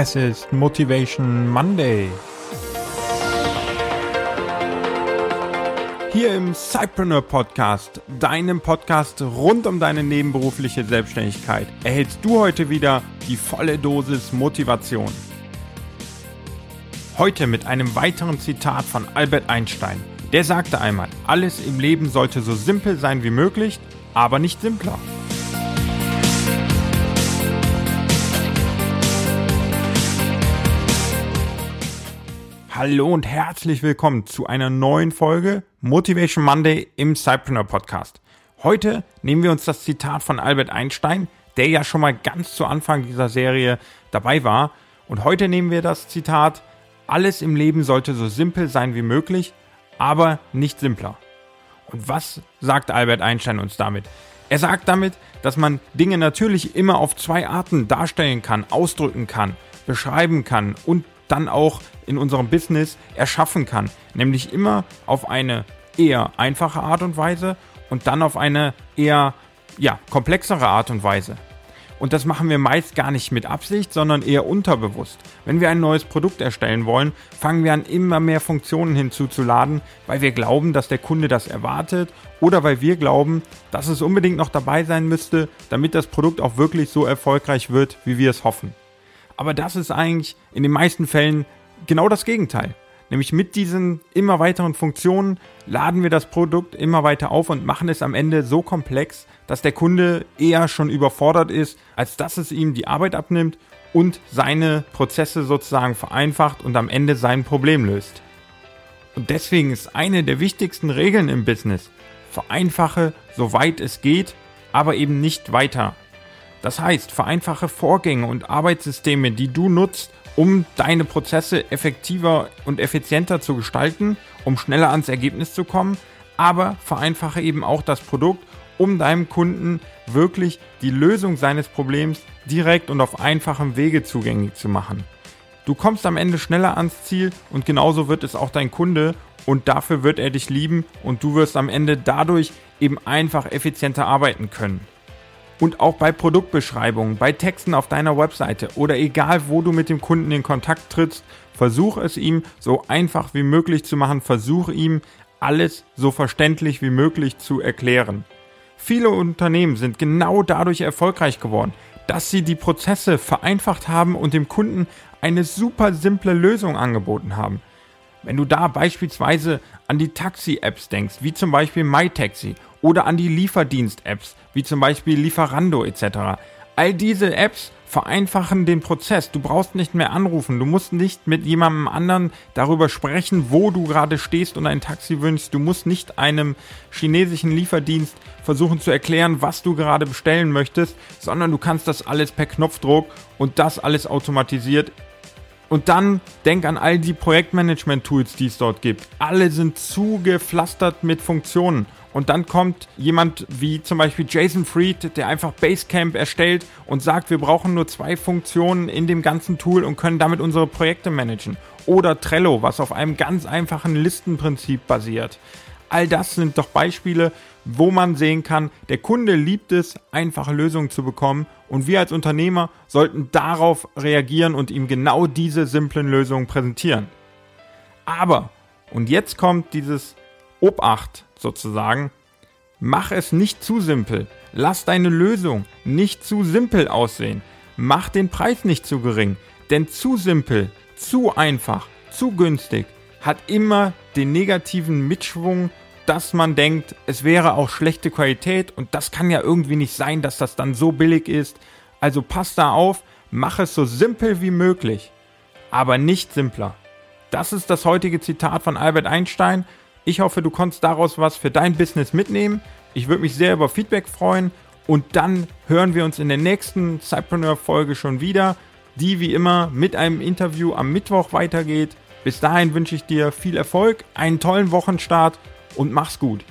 Es ist Motivation Monday. Hier im Cypreneur Podcast, deinem Podcast rund um deine nebenberufliche Selbstständigkeit, erhältst du heute wieder die volle Dosis Motivation. Heute mit einem weiteren Zitat von Albert Einstein. Der sagte einmal, alles im Leben sollte so simpel sein wie möglich, aber nicht simpler. Hallo und herzlich willkommen zu einer neuen Folge Motivation Monday im Cypreneur Podcast. Heute nehmen wir uns das Zitat von Albert Einstein, der ja schon mal ganz zu Anfang dieser Serie dabei war. Und heute nehmen wir das Zitat, alles im Leben sollte so simpel sein wie möglich, aber nicht simpler. Und was sagt Albert Einstein uns damit? Er sagt damit, dass man Dinge natürlich immer auf zwei Arten darstellen kann, ausdrücken kann, beschreiben kann und dann auch in unserem Business erschaffen kann. Nämlich immer auf eine eher einfache Art und Weise und dann auf eine eher ja, komplexere Art und Weise. Und das machen wir meist gar nicht mit Absicht, sondern eher unterbewusst. Wenn wir ein neues Produkt erstellen wollen, fangen wir an, immer mehr Funktionen hinzuzuladen, weil wir glauben, dass der Kunde das erwartet oder weil wir glauben, dass es unbedingt noch dabei sein müsste, damit das Produkt auch wirklich so erfolgreich wird, wie wir es hoffen. Aber das ist eigentlich in den meisten Fällen genau das Gegenteil. Nämlich mit diesen immer weiteren Funktionen laden wir das Produkt immer weiter auf und machen es am Ende so komplex, dass der Kunde eher schon überfordert ist, als dass es ihm die Arbeit abnimmt und seine Prozesse sozusagen vereinfacht und am Ende sein Problem löst. Und deswegen ist eine der wichtigsten Regeln im Business, vereinfache soweit es geht, aber eben nicht weiter. Das heißt, vereinfache Vorgänge und Arbeitssysteme, die du nutzt, um deine Prozesse effektiver und effizienter zu gestalten, um schneller ans Ergebnis zu kommen, aber vereinfache eben auch das Produkt, um deinem Kunden wirklich die Lösung seines Problems direkt und auf einfachem Wege zugänglich zu machen. Du kommst am Ende schneller ans Ziel und genauso wird es auch dein Kunde und dafür wird er dich lieben und du wirst am Ende dadurch eben einfach effizienter arbeiten können. Und auch bei Produktbeschreibungen, bei Texten auf deiner Webseite oder egal wo du mit dem Kunden in Kontakt trittst, versuch es ihm so einfach wie möglich zu machen, versuch ihm alles so verständlich wie möglich zu erklären. Viele Unternehmen sind genau dadurch erfolgreich geworden, dass sie die Prozesse vereinfacht haben und dem Kunden eine super simple Lösung angeboten haben. Wenn du da beispielsweise an die Taxi-Apps denkst, wie zum Beispiel MyTaxi oder an die Lieferdienst-Apps, wie zum Beispiel Lieferando etc. All diese Apps vereinfachen den Prozess. Du brauchst nicht mehr anrufen. Du musst nicht mit jemandem anderen darüber sprechen, wo du gerade stehst und ein Taxi wünschst. Du musst nicht einem chinesischen Lieferdienst versuchen zu erklären, was du gerade bestellen möchtest, sondern du kannst das alles per Knopfdruck und das alles automatisiert und dann denk an all die Projektmanagement-Tools, die es dort gibt. Alle sind zugepflastert mit Funktionen. Und dann kommt jemand wie zum Beispiel Jason Fried, der einfach Basecamp erstellt und sagt, wir brauchen nur zwei Funktionen in dem ganzen Tool und können damit unsere Projekte managen. Oder Trello, was auf einem ganz einfachen Listenprinzip basiert. All das sind doch Beispiele, wo man sehen kann, der Kunde liebt es, einfache Lösungen zu bekommen und wir als Unternehmer sollten darauf reagieren und ihm genau diese simplen Lösungen präsentieren. Aber, und jetzt kommt dieses Obacht sozusagen, mach es nicht zu simpel. Lass deine Lösung nicht zu simpel aussehen. Mach den Preis nicht zu gering. Denn zu simpel, zu einfach, zu günstig hat immer den negativen Mitschwung, dass man denkt, es wäre auch schlechte Qualität und das kann ja irgendwie nicht sein, dass das dann so billig ist. Also pass da auf, mach es so simpel wie möglich, aber nicht simpler. Das ist das heutige Zitat von Albert Einstein. Ich hoffe, du konntest daraus was für dein Business mitnehmen. Ich würde mich sehr über Feedback freuen und dann hören wir uns in der nächsten Cypreneur-Folge schon wieder, die wie immer mit einem Interview am Mittwoch weitergeht. Bis dahin wünsche ich dir viel Erfolg, einen tollen Wochenstart und mach's gut.